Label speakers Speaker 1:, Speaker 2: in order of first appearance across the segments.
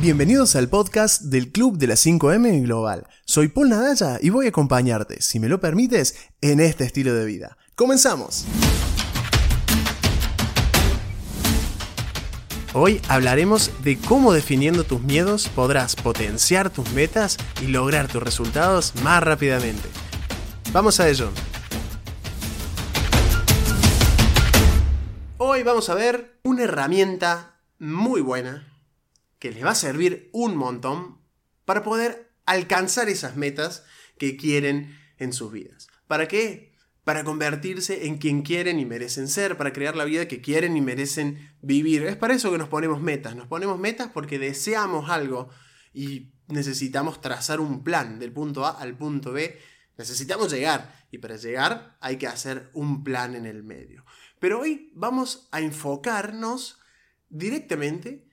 Speaker 1: Bienvenidos al podcast del Club de las 5M Global. Soy Paul Nadalla y voy a acompañarte, si me lo permites, en este estilo de vida. ¡Comenzamos! Hoy hablaremos de cómo definiendo tus miedos podrás potenciar tus metas y lograr tus resultados más rápidamente. Vamos a ello. Hoy vamos a ver una herramienta muy buena que les va a servir un montón para poder alcanzar esas metas que quieren en sus vidas. ¿Para qué? Para convertirse en quien quieren y merecen ser, para crear la vida que quieren y merecen vivir. Es para eso que nos ponemos metas. Nos ponemos metas porque deseamos algo y necesitamos trazar un plan del punto A al punto B. Necesitamos llegar y para llegar hay que hacer un plan en el medio. Pero hoy vamos a enfocarnos directamente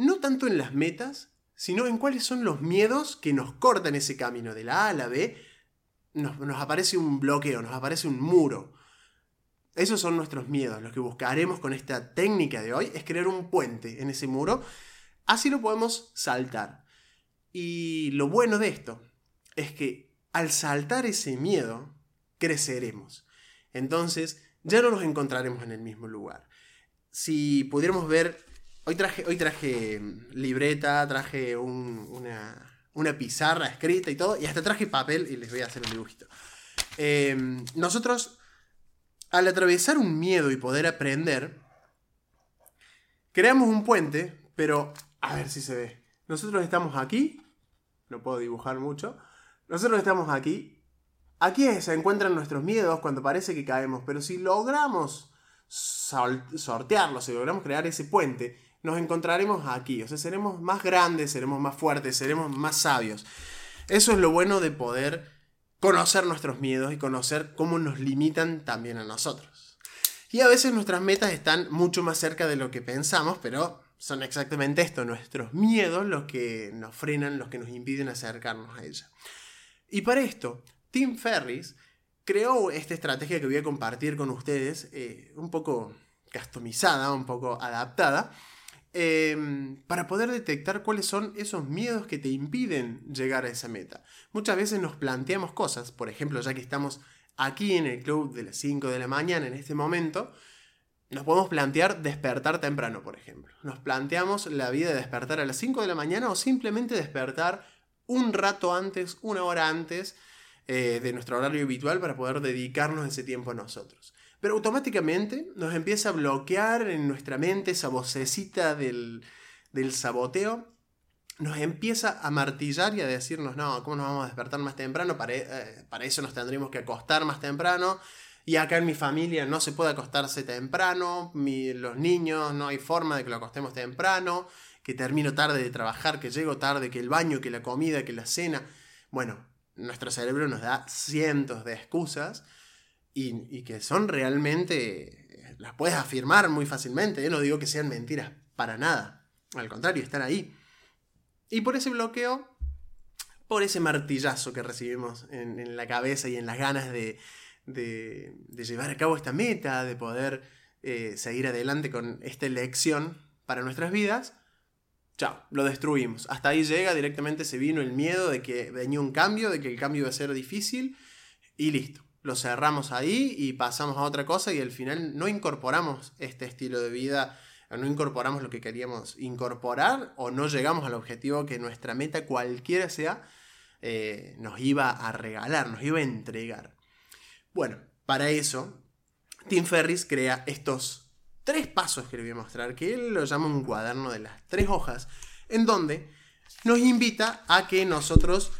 Speaker 1: no tanto en las metas, sino en cuáles son los miedos que nos cortan ese camino de la A a la B. Nos, aparece un bloqueo, nos aparece un muro. Esos son nuestros miedos. Lo que buscaremos con esta técnica de hoy es crear un puente en ese muro. Así lo podemos saltar. Y lo bueno de esto es que al saltar ese miedo, creceremos. Entonces, ya no nos encontraremos en el mismo lugar. Si pudiéramos ver Hoy traje, hoy traje libreta, traje una, pizarra escrita y todo, y hasta traje papel y les voy a hacer un dibujito. Em, nosotros, al atravesar un miedo y poder aprender, creamos un puente, pero a ver si se ve. Nosotros estamos aquí, no puedo dibujar mucho, nosotros estamos aquí, aquí se encuentran nuestros miedos cuando parece que caemos, pero si logramos sortearlos, si logramos crear ese puente, nos encontraremos aquí. O sea, seremos más grandes, seremos más fuertes, seremos más sabios. Eso es lo bueno de poder conocer nuestros miedos y conocer cómo nos limitan también a nosotros. Y a veces nuestras metas están mucho más cerca de lo que pensamos, pero son exactamente esto, nuestros miedos los que nos frenan, los que nos impiden acercarnos a ella. Y para esto, Tim Ferris creó esta estrategia que voy a compartir con ustedes, eh, un poco customizada, un poco adaptada, Em, para poder detectar cuáles son esos miedos que te impiden llegar a esa meta. Muchas veces nos planteamos cosas, por ejemplo, ya que estamos aquí en el club de las 5 de la mañana en este momento, nos podemos plantear despertar temprano, por ejemplo. Nos planteamos la vida de despertar a las 5 de la mañana o simplemente despertar un rato antes, una hora antes eh, de nuestro horario habitual para poder dedicarnos ese tiempo a nosotros. Pero automáticamente nos empieza a bloquear en nuestra mente esa vocecita del, saboteo. Nos empieza a martillar y a decirnos, no, ¿cómo nos vamos a despertar más temprano? Para, eh, para eso nos tendremos que acostar más temprano. Y acá en mi familia no se puede acostarse temprano. los niños no hay forma de que lo acostemos temprano. Que termino tarde de trabajar, que llego tarde, que el baño, que la comida, que la cena. Bueno, nuestro cerebro nos da cientos de excusas y, que son realmente, las puedes afirmar muy fácilmente, ¿eh? no digo que sean mentiras para nada, al contrario, están ahí. Y por ese bloqueo, por ese martillazo que recibimos en, la cabeza y en las ganas de, llevar a cabo esta meta, de poder eh, seguir adelante con esta elección para nuestras vidas, chao, lo destruimos. Hasta ahí llega, directamente se vino el miedo de que venía un cambio, de que el cambio iba a ser difícil y listo lo cerramos ahí y pasamos a otra cosa y al final no incorporamos este estilo de vida, no incorporamos lo que queríamos incorporar o no llegamos al objetivo que nuestra meta, cualquiera sea, eh, nos iba a regalar, nos iba a entregar. Bueno, para eso, Tim Ferris crea estos tres pasos que le voy a mostrar, que él lo llama un cuaderno de las tres hojas, en donde nos invita a que nosotros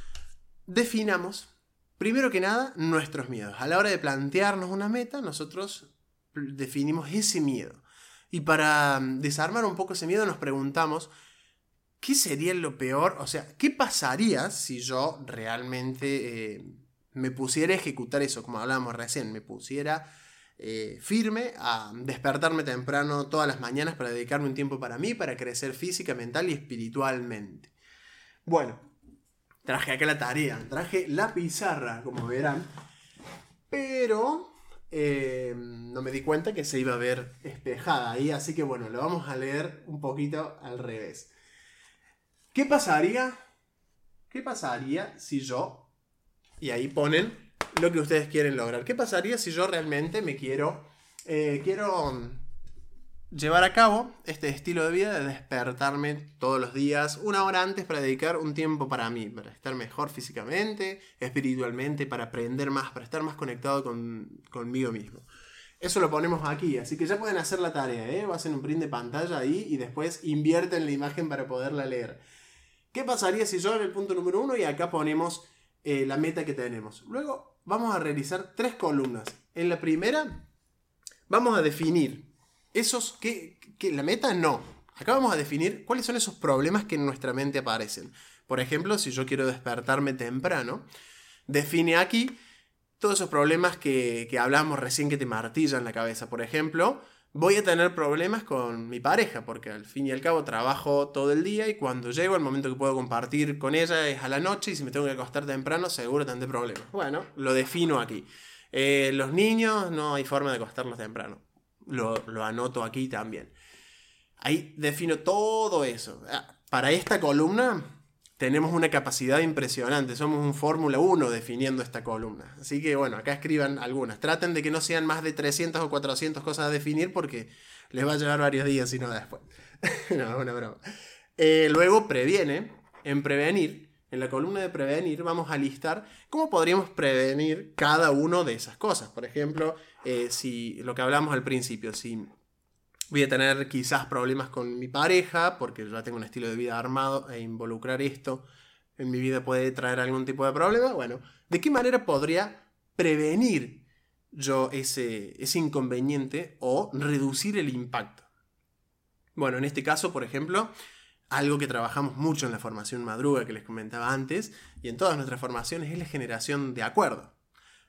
Speaker 1: definamos Primero que nada, nuestros miedos. A la hora de plantearnos una meta, nosotros definimos ese miedo. Y para mm, desarmar un poco ese miedo nos preguntamos, ¿qué sería lo peor? O sea, ¿qué pasaría si yo realmente eh, me pusiera a ejecutar eso, como hablábamos recién, me pusiera eh, firme a despertarme temprano todas las mañanas para dedicarme un tiempo para mí, para crecer física, mental y espiritualmente? Bueno, traje acá la tarea, traje la pizarra, como verán, pero eh, no me di cuenta que se iba a ver espejada ahí, así que bueno, lo vamos a leer un poquito al revés. ¿Qué pasaría? ¿Qué pasaría si yo... Y ahí ponen lo que ustedes quieren lograr. ¿Qué pasaría si yo realmente me quiero... eh, quiero mm, llevar a cabo este estilo de vida de despertarme todos los días, una hora antes para dedicar un tiempo para mí, para estar mejor físicamente, espiritualmente, para aprender más, para estar más conectado con, conmigo mismo. Eso lo ponemos aquí, así que ya pueden hacer la tarea, ¿eh? Hacen un print de pantalla ahí y después invierten la imagen para poderla leer. ¿Qué pasaría si yo en el punto número uno y acá ponemos eh, la meta que tenemos? Luego vamos a realizar tres columnas. En la primera vamos a definir esos que, que la meta no. Acá vamos a definir cuáles son esos problemas que en nuestra mente aparecen. Por ejemplo, si yo quiero despertarme temprano, define aquí todos esos problemas que, que hablamos recién que te martillan la cabeza. Por ejemplo, voy a tener problemas con mi pareja, porque al fin y al cabo trabajo todo el día y cuando llego, el momento que puedo compartir con ella es a la noche y si me tengo que acostar temprano, seguro tendré problemas. Bueno, lo defino aquí. Eh, los niños no hay forma de acostarlos temprano. Lo, anoto aquí también. Ahí defino todo eso. Ah, Para esta columna tenemos una capacidad impresionante. Somos un Fórmula 1 definiendo esta columna. Así que bueno, acá escriban algunas. Traten de que no sean más de 300 o 400 cosas a definir porque les va a llevar varios días si no después. no, es una broma. Eh, luego previene. En prevenir, en la columna de prevenir vamos a listar cómo podríamos prevenir cada una de esas cosas. Por ejemplo, eh, si lo que hablamos al principio, si voy a tener quizás problemas con mi pareja, porque ya tengo un estilo de vida armado e involucrar esto en mi vida puede traer algún tipo de problema. Bueno, ¿de qué manera podría prevenir yo ese, ese inconveniente o reducir el impacto? Bueno, en este caso, por ejemplo, algo que trabajamos mucho en la formación madruga que les comentaba antes y en todas nuestras formaciones es la generación de acuerdo.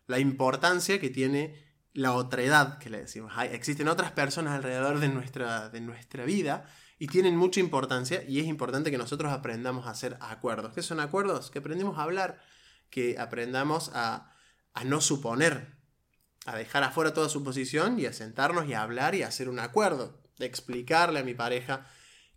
Speaker 1: La importancia que tiene la otredad, que le decimos. Hay, existen otras personas alrededor de nuestra, de nuestra vida y tienen mucha importancia y es importante que nosotros aprendamos a hacer acuerdos. ¿Qué son acuerdos? Que aprendemos a hablar, que aprendamos a, a no suponer, a dejar afuera toda suposición y a sentarnos y a hablar y a hacer un acuerdo, de explicarle a mi pareja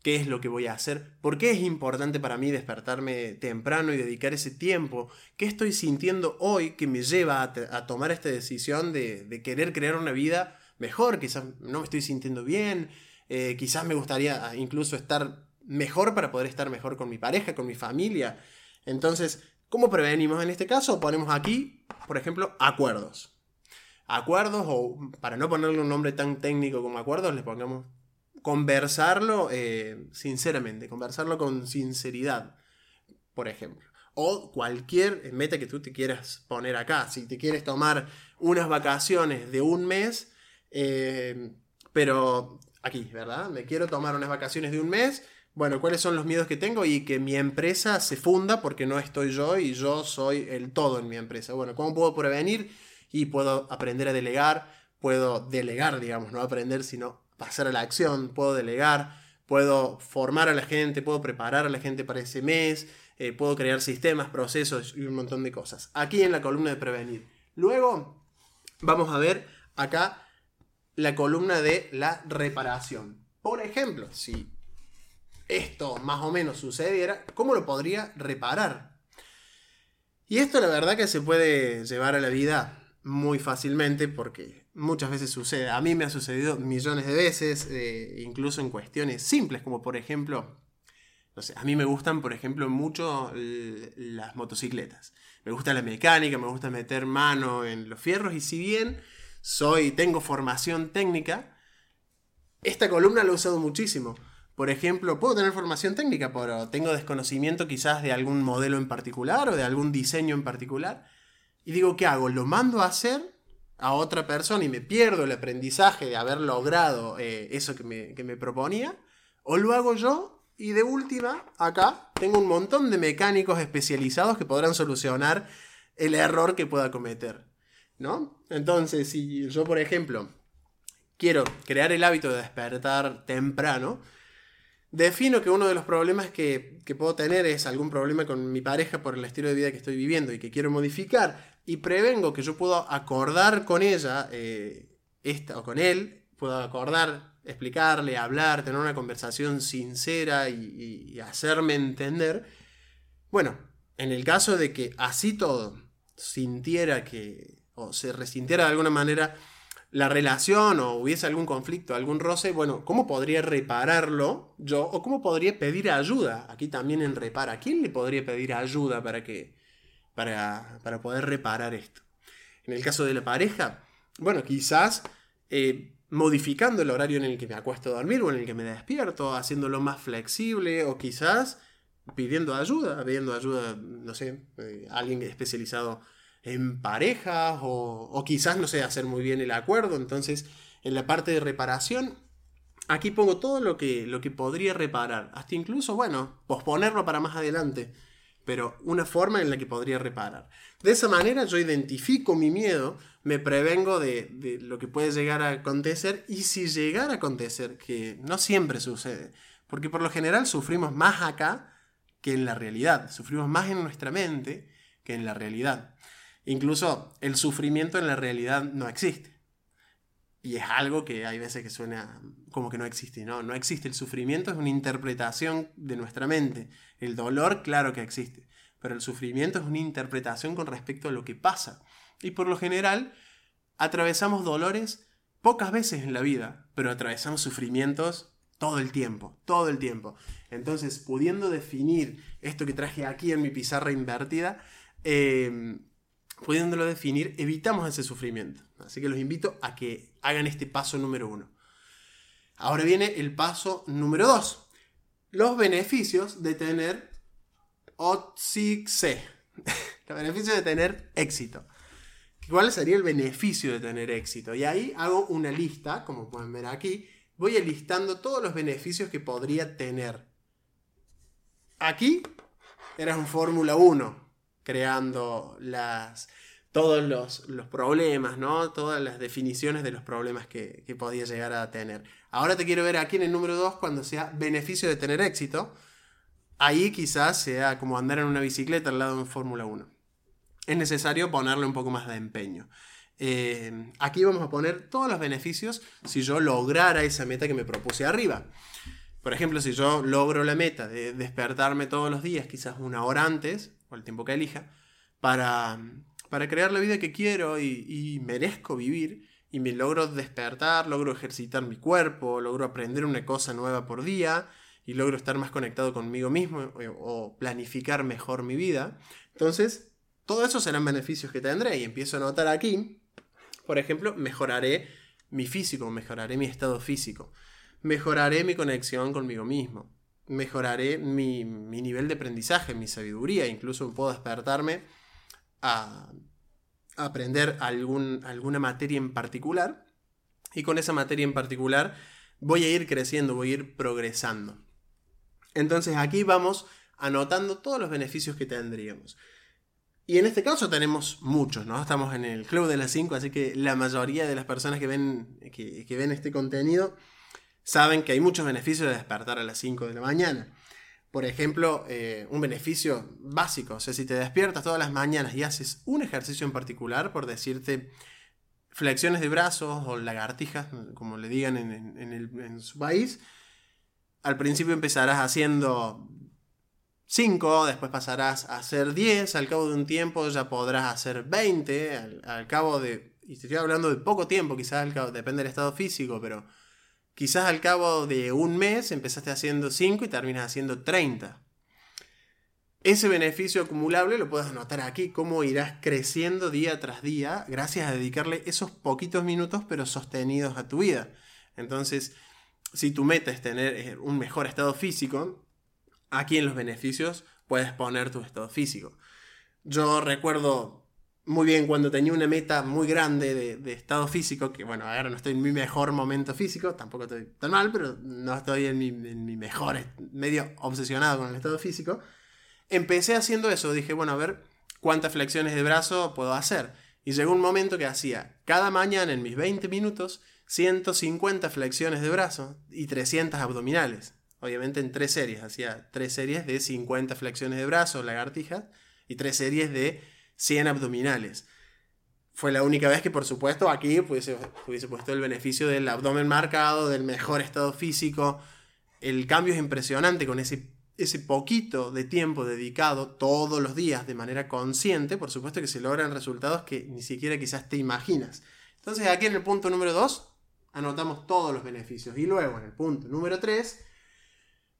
Speaker 1: qué es lo que voy a hacer, por qué es importante para mí despertarme temprano y dedicar ese tiempo, qué estoy sintiendo hoy que me lleva a, tomar esta decisión de, querer crear una vida mejor, quizás no me estoy sintiendo bien, eh, quizás me gustaría incluso estar mejor para poder estar mejor con mi pareja, con mi familia. Entonces, ¿cómo prevenimos en este caso? Ponemos aquí, por ejemplo, acuerdos. Acuerdos, o para no ponerle un nombre tan técnico como acuerdos, le pongamos conversarlo eh, sinceramente, conversarlo con sinceridad, por ejemplo. O cualquier meta que tú te quieras poner acá. Si te quieres tomar unas vacaciones de un mes, eh, pero aquí, ¿verdad? Me quiero tomar unas vacaciones de un mes. Bueno, ¿cuáles son los miedos que tengo? Y que mi empresa se funda porque no estoy yo y yo soy el todo en mi empresa. Bueno, ¿cómo puedo prevenir? Y puedo aprender a delegar, puedo delegar, digamos, no aprender, sino pasar a la acción, puedo delegar, puedo formar a la gente, puedo preparar a la gente para ese mes, eh, puedo crear sistemas, procesos y un montón de cosas. Aquí en la columna de prevenir. Luego vamos a ver acá la columna de la reparación. Por ejemplo, si esto más o menos sucediera, ¿cómo lo podría reparar? Y esto la verdad que se puede llevar a la vida muy fácilmente porque muchas veces sucede. A mí me ha sucedido millones de veces, eh, incluso en cuestiones simples, como por ejemplo, a mí me gustan, por ejemplo, mucho las motocicletas. Me gusta la mecánica, me gusta meter mano en los fierros y si bien soy, tengo formación técnica, esta columna la he usado muchísimo. Por ejemplo, puedo tener formación técnica, pero tengo desconocimiento quizás de algún modelo en particular o de algún diseño en particular. Y digo, ¿qué hago? ¿Lo mando a hacer a otra persona y me pierdo el aprendizaje de haber logrado eh, eso que me, que me proponía? ¿O lo hago yo? Y de última, acá tengo un montón de mecánicos especializados que podrán solucionar el error que pueda cometer. ¿No? Entonces, si yo, por ejemplo, quiero crear el hábito de despertar temprano, defino que uno de los problemas que, que, puedo tener es algún problema con mi pareja por el estilo de vida que estoy viviendo y que quiero modificar y prevengo que yo puedo acordar con ella eh, esta, o con él, puedo acordar explicarle, hablar, tener una conversación sincera y, hacerme entender. Bueno, en el caso de que así todo sintiera que, o se resintiera de alguna manera la relación o hubiese algún conflicto, algún roce, bueno, ¿cómo podría repararlo yo? ¿O cómo podría pedir ayuda? Aquí también en repara. ¿A quién le podría pedir ayuda para, que, para, para poder reparar esto? En el caso de la pareja, bueno, quizás eh, modificando el horario en el que me acuesto a dormir o en el que me despierto, haciéndolo más flexible o quizás pidiendo ayuda, pidiendo ayuda, no sé, eh, alguien especializado en parejas o, o, quizás, no sé, hacer muy bien el acuerdo. Entonces, en la parte de reparación, aquí pongo todo lo que, lo que podría reparar, hasta incluso, bueno, posponerlo para más adelante, pero una forma en la que podría reparar. De esa manera yo identifico mi miedo, me prevengo de, lo que puede llegar a acontecer y si llegara a acontecer, que no siempre sucede, porque por lo general sufrimos más acá que en la realidad, sufrimos más en nuestra mente que en la realidad. Incluso el sufrimiento en la realidad no existe. Y es algo que hay veces que suena como que no existe. No, no existe. El sufrimiento es una interpretación de nuestra mente. El dolor, claro que existe. Pero el sufrimiento es una interpretación con respecto a lo que pasa. Y por lo general, atravesamos dolores pocas veces en la vida, pero atravesamos sufrimientos todo el tiempo, todo el tiempo. Entonces, pudiendo definir esto que traje aquí en mi pizarra invertida, em, pudiéndolo definir, evitamos ese sufrimiento. Así que los invito a que hagan este paso número uno. Ahora viene el paso número dos. Los beneficios de tener OTSIC. Los beneficios de tener éxito. ¿Cuál sería el beneficio de tener éxito? Y ahí hago una lista, como pueden ver aquí. Voy listando todos los beneficios que podría tener. Aquí eras un Fórmula 1, creando las, todos los, problemas, ¿no? Todas las definiciones de los problemas que, que podía llegar a tener. Ahora te quiero ver aquí en el número 2 cuando sea beneficio de tener éxito. Ahí quizás sea como andar en una bicicleta al lado de Fórmula 1 es necesario ponerle un poco más de empeño. Eh, aquí vamos a poner todos los beneficios si yo lograra esa meta que me propuse arriba. Por ejemplo, si yo logro la meta de despertarme todos los días, quizás una hora antes, o el tiempo que elija, para, para crear la vida que quiero y, y merezco vivir, y me logro despertar, logro ejercitar mi cuerpo, logro aprender una cosa nueva por día, y logro estar más conectado conmigo mismo o planificar mejor mi vida, entonces todo eso serán beneficios que tendré y empiezo a notar aquí, por ejemplo, mejoraré mi físico, mejoraré mi estado físico, mejoraré mi conexión conmigo mismo, mejoraré mi, nivel de aprendizaje, mi sabiduría, incluso puedo despertarme a, aprender algún, alguna materia en particular y con esa materia en particular voy a ir creciendo, voy a ir progresando. Entonces aquí vamos anotando todos los beneficios que tendríamos. Y en este caso tenemos muchos, ¿no? Estamos en el Club de las 5, así que la mayoría de las personas que ven, que, ven este contenido saben que hay muchos beneficios de despertar a las 5 de la mañana. Por ejemplo, eh, un beneficio básico, o sea, si te despiertas todas las mañanas y haces un ejercicio en particular, por decirte flexiones de brazos o lagartijas, como le digan en, en su país, al principio empezarás haciendo 5, después pasarás a hacer 10, al cabo de un tiempo ya podrás hacer 20, al, cabo de, y estoy hablando de poco tiempo, quizás al cabo, depende del estado físico, pero quizás al cabo de un mes empezaste haciendo 5 y terminas haciendo 30. Ese beneficio acumulable lo puedes anotar aquí, cómo irás creciendo día tras día gracias a dedicarle esos poquitos minutos pero sostenidos a tu vida. Entonces, si tu meta es tener eh, un mejor estado físico, aquí en los beneficios puedes poner tu estado físico. Yo recuerdo muy bien cuando tenía una meta muy grande de, estado físico, que bueno, ahora no estoy en mi mejor momento físico, tampoco estoy tan mal, pero no estoy en mi, en mi mejor, medio obsesionado con el estado físico. Empecé haciendo eso, dije, bueno, a ver cuántas flexiones de brazo puedo hacer. Y llegó un momento que hacía cada mañana en mis 20 minutos 150 flexiones de brazo y 300 abdominales obviamente en tres series. Hacía tres series de 50 flexiones de brazos, lagartijas, y tres series de 100 abdominales. fue la única vez que, por supuesto, aquí hubiese, hubiese puesto el beneficio del abdomen marcado, del mejor estado físico. El cambio es impresionante con ese, ese poquito de tiempo dedicado todos los días de manera consciente. Por supuesto que se logran resultados que ni siquiera quizás te imaginas. Entonces, aquí en el punto número 2, anotamos todos los beneficios. Y luego, en el punto número 3,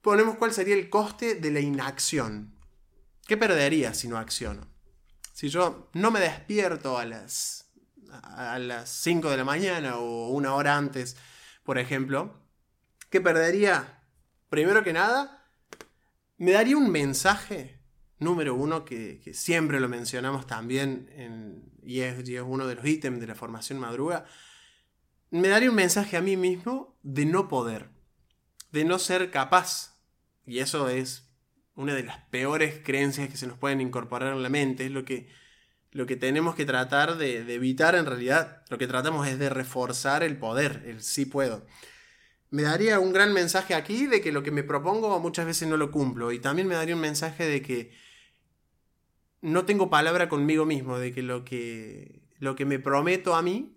Speaker 1: ponemos cuál sería el coste de la inacción. ¿Qué perdería si no acciono? Si yo no me despierto a las, a las 5 de la mañana o una hora antes, por ejemplo, ¿qué perdería? Primero que nada, me daría un mensaje, número uno, que, siempre lo mencionamos también, y, es, y es uno de los ítems de la formación madruga, me daría un mensaje a mí mismo de no poder, de no ser capaz. Y eso es una de las peores creencias que se nos pueden incorporar en la mente, es lo que, lo que tenemos que tratar de, evitar en realidad. Lo que tratamos es de reforzar el poder, el sí puedo. Me daría un gran mensaje aquí de que lo que me propongo muchas veces no lo cumplo. Y también me daría un mensaje de que no tengo palabra conmigo mismo, de que lo que, lo que me prometo a mí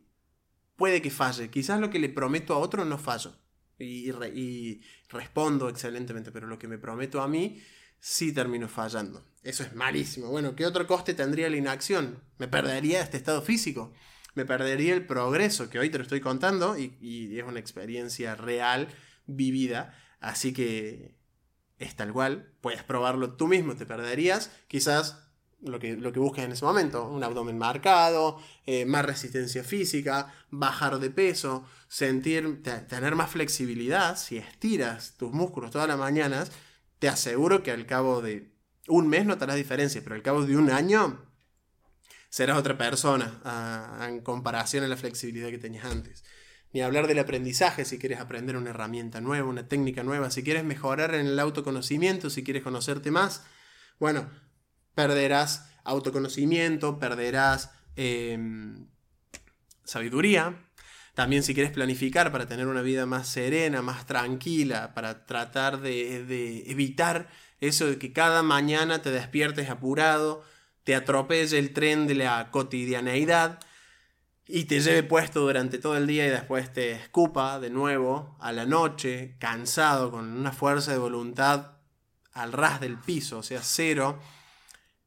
Speaker 1: puede que falle. Quizás lo que le prometo a otro no fallo. Y, y respondo excelentemente, pero lo que me prometo a mí sí termino fallando. Eso es malísimo. Bueno, ¿qué otro coste tendría la inacción? Me perdería este estado físico. Me perdería el progreso, que hoy te lo estoy contando y, es una experiencia real, vivida. Así que es tal cual. Puedes probarlo tú mismo. Te perderías quizás lo que, lo que busques en ese momento. Un abdomen marcado, eh, más resistencia física, bajar de peso, sentir, tener más flexibilidad. Si estiras tus músculos todas las mañanas, te aseguro que al cabo de un mes notarás diferencia, pero al cabo de un año serás otra persona en comparación a la flexibilidad que tenías antes. Ni hablar del aprendizaje si quieres aprender una herramienta nueva, una técnica nueva, si quieres mejorar en el autoconocimiento, si quieres conocerte más, bueno, perderás autoconocimiento, perderás em, sabiduría, también si quieres planificar para tener una vida más serena, más tranquila, para tratar de, evitar eso de que cada mañana te despiertes apurado, te atropelle el tren de la cotidianeidad y te lleve puesto durante todo el día y después te escupa de nuevo a la noche, cansado, con una fuerza de voluntad al ras del piso, o sea, cero,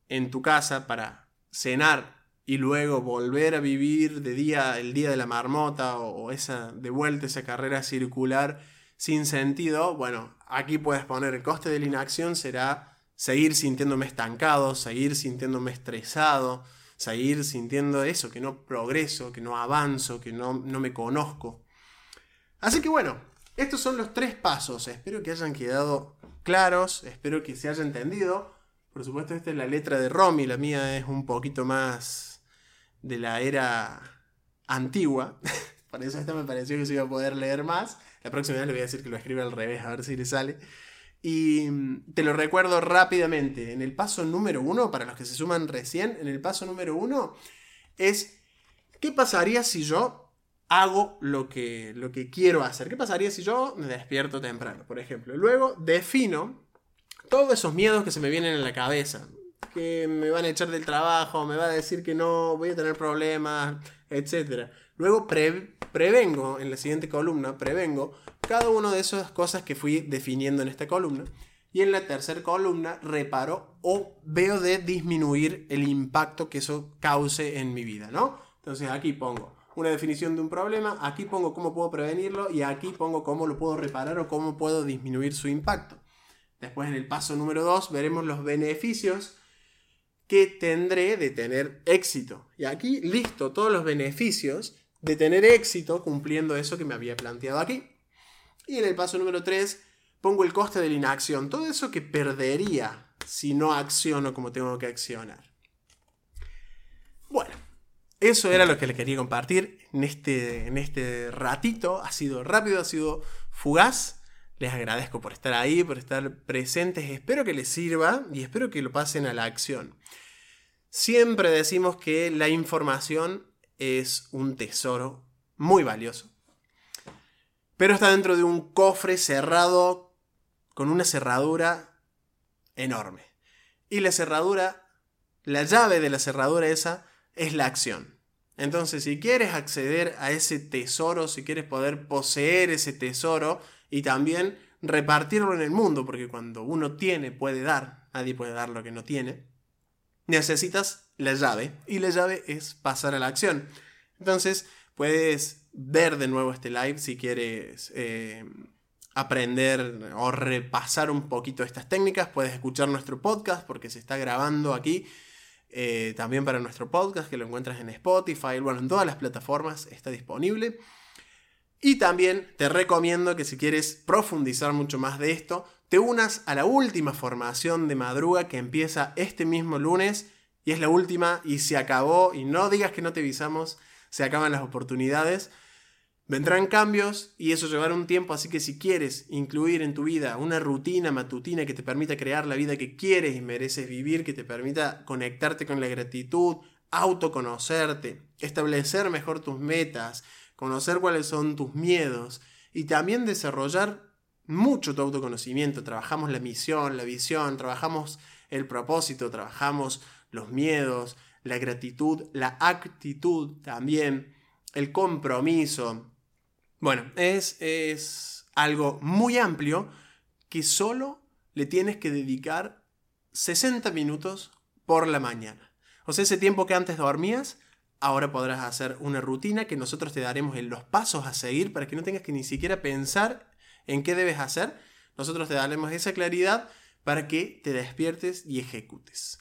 Speaker 1: en tu casa para cenar y luego volver a vivir de día el día de la marmota o, esa de vuelta esa carrera circular sin sentido, bueno, aquí puedes poner el coste de la inacción será seguir sintiéndome estancado, seguir sintiéndome estresado, seguir sintiendo eso, que no progreso, que no avanzo, que no, no me conozco. Así que bueno, estos son los tres pasos, espero que hayan quedado claros, espero que se haya entendido. Por supuesto, esta es la letra de Romy, la mía es un poquito más de la era antigua. Por eso esta me pareció que se iba a poder leer más. La próxima vez le voy a decir que lo escribe al revés, a ver si le sale. Y mm, te lo recuerdo rápidamente. En el paso número uno, para los que se suman recién, en el paso número uno es ¿qué pasaría si yo hago lo que, lo que quiero hacer? ¿Qué pasaría si yo me despierto temprano, por ejemplo? Luego defino todos esos miedos que se me vienen en la cabeza que me van a echar del trabajo, me va a decir que no, voy a tener problemas, etc. Luego prevengo, en la siguiente columna, prevengo cada una de esas cosas que fui definiendo en esta columna. Y en la tercera columna reparo o veo de disminuir el impacto que eso cause en mi vida, ¿no? Entonces aquí pongo una definición de un problema, aquí pongo cómo puedo prevenirlo y aquí pongo cómo lo puedo reparar o cómo puedo disminuir su impacto. Después en el paso número 2 veremos los beneficios que tendré de tener éxito. Y aquí listo todos los beneficios de tener éxito cumpliendo eso que me había planteado aquí. Y en el paso número 3 pongo el coste de la inacción, todo eso que perdería si no acciono como tengo que accionar. Bueno, eso era lo que les quería compartir en este, en este ratito. Ha sido rápido, ha sido fugaz. Les agradezco por estar ahí, por estar presentes. Espero que les sirva y espero que lo pasen a la acción. Siempre decimos que la información es un tesoro muy valioso. Pero está dentro de un cofre cerrado con una cerradura enorme. Y la cerradura, la llave de la cerradura esa es la acción. Entonces, si quieres acceder a ese tesoro, si quieres poder poseer ese tesoro y también repartirlo en el mundo, porque cuando uno tiene, puede dar, nadie puede dar lo que no tiene, necesitas la llave y la llave es pasar a la acción. Entonces, puedes ver de nuevo este live si quieres eh, aprender o repasar un poquito estas técnicas, puedes escuchar nuestro podcast porque se está grabando aquí. Eh, también para nuestro podcast que lo encuentras en Spotify, bueno, en todas las plataformas está disponible. Y también te recomiendo que si quieres profundizar mucho más de esto, te unas a la última formación de madruga que empieza este mismo lunes y es la última y se acabó y no digas que no te avisamos, se acaban las oportunidades. Vendrán cambios y eso llevará un tiempo, así que si quieres incluir en tu vida una rutina matutina que te permita crear la vida que quieres y mereces vivir, que te permita conectarte con la gratitud, autoconocerte, establecer mejor tus metas, conocer cuáles son tus miedos y también desarrollar mucho tu autoconocimiento. Trabajamos la misión, la visión, trabajamos el propósito, trabajamos los miedos, la gratitud, la actitud también, el compromiso, bueno, es, es algo muy amplio que solo le tienes que dedicar 60 minutos por la mañana. O sea, ese tiempo que antes dormías, ahora podrás hacer una rutina que nosotros te daremos en los pasos a seguir para que no tengas que ni siquiera pensar en qué debes hacer. Nosotros te daremos esa claridad para que te despiertes y ejecutes.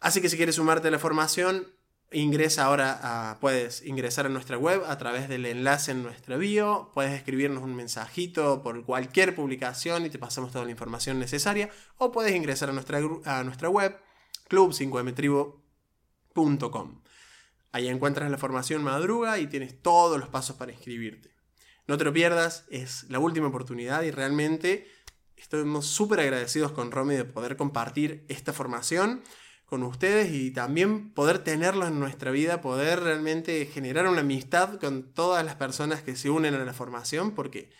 Speaker 1: Así que si quieres sumarte a la formación, Ingresa ahora puedes ingresar a nuestra web a través del enlace en nuestra bio, puedes escribirnos un mensajito por cualquier publicación y te pasamos toda la información necesaria, o puedes ingresar a nuestra, a nuestra web club5mtribo.com. Ahí encuentras la formación madruga y tienes todos los pasos para inscribirte. No te lo pierdas, es la última oportunidad y realmente estamos súper agradecidos con Romy de poder compartir esta formación con ustedes y también poder tenerlos en nuestra vida, poder realmente generar una amistad con todas las personas que se unen a la formación, porque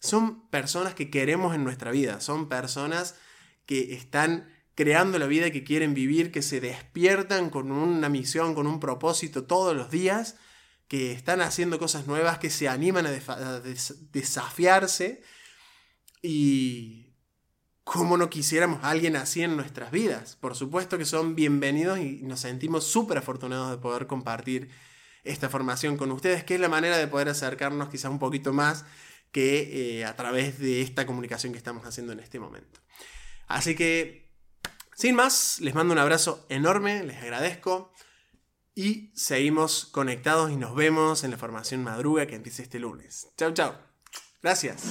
Speaker 1: son personas que queremos en nuestra vida, son personas que están creando la vida que quieren vivir, que se despiertan con una misión, con un propósito todos los días, que están haciendo cosas nuevas, que se animan a, desafiarse y cómo no quisiéramos a alguien así en nuestras vidas. Por supuesto que son bienvenidos y nos sentimos súper afortunados de poder compartir esta formación con ustedes, que es la manera de poder acercarnos quizá un poquito más que eh, a través de esta comunicación que estamos haciendo en este momento. Así que, sin más, les mando un abrazo enorme, les agradezco y seguimos conectados y nos vemos en la formación madruga que empieza este lunes. Chao, chao. Gracias.